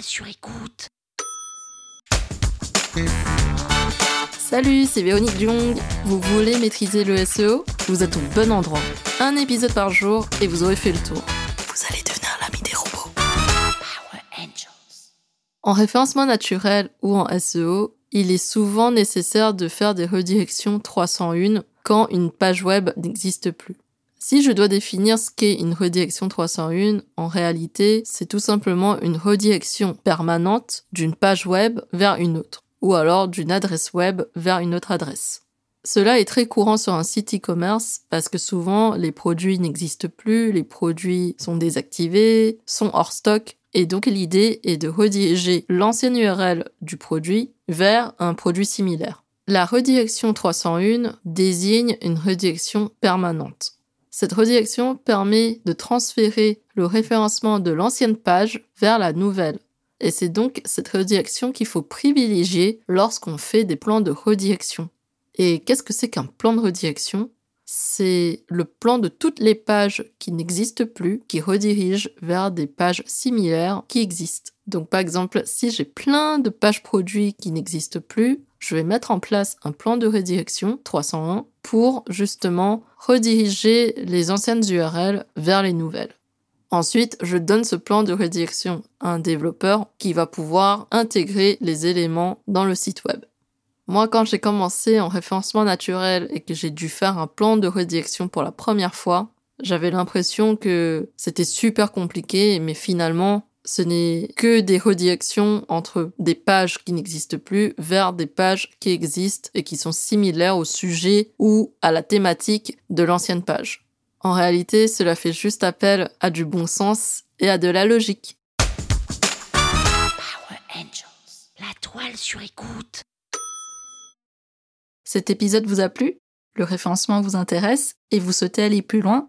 sur écoute. Salut, c'est Véronique Jung. Vous voulez maîtriser le SEO Vous êtes au bon endroit. Un épisode par jour et vous aurez fait le tour. Vous allez devenir l'ami des robots. Power Angels. En référencement naturel ou en SEO, il est souvent nécessaire de faire des redirections 301 quand une page web n'existe plus. Si je dois définir ce qu'est une redirection 301, en réalité, c'est tout simplement une redirection permanente d'une page web vers une autre, ou alors d'une adresse web vers une autre adresse. Cela est très courant sur un site e-commerce parce que souvent les produits n'existent plus, les produits sont désactivés, sont hors stock, et donc l'idée est de rediriger l'ancienne URL du produit vers un produit similaire. La redirection 301 désigne une redirection permanente. Cette redirection permet de transférer le référencement de l'ancienne page vers la nouvelle. Et c'est donc cette redirection qu'il faut privilégier lorsqu'on fait des plans de redirection. Et qu'est-ce que c'est qu'un plan de redirection? C'est le plan de toutes les pages qui n'existent plus, qui redirigent vers des pages similaires qui existent. Donc par exemple, si j'ai plein de pages produits qui n'existent plus, je vais mettre en place un plan de redirection 301 pour justement rediriger les anciennes URL vers les nouvelles. Ensuite, je donne ce plan de redirection à un développeur qui va pouvoir intégrer les éléments dans le site web. Moi, quand j'ai commencé en référencement naturel et que j'ai dû faire un plan de redirection pour la première fois, j'avais l'impression que c'était super compliqué, mais finalement, ce n'est que des redirections entre des pages qui n'existent plus vers des pages qui existent et qui sont similaires au sujet ou à la thématique de l'ancienne page. En réalité, cela fait juste appel à du bon sens et à de la logique. Power Angels. La toile sur écoute. Cet épisode vous a plu? Le référencement vous intéresse et vous souhaitez aller plus loin?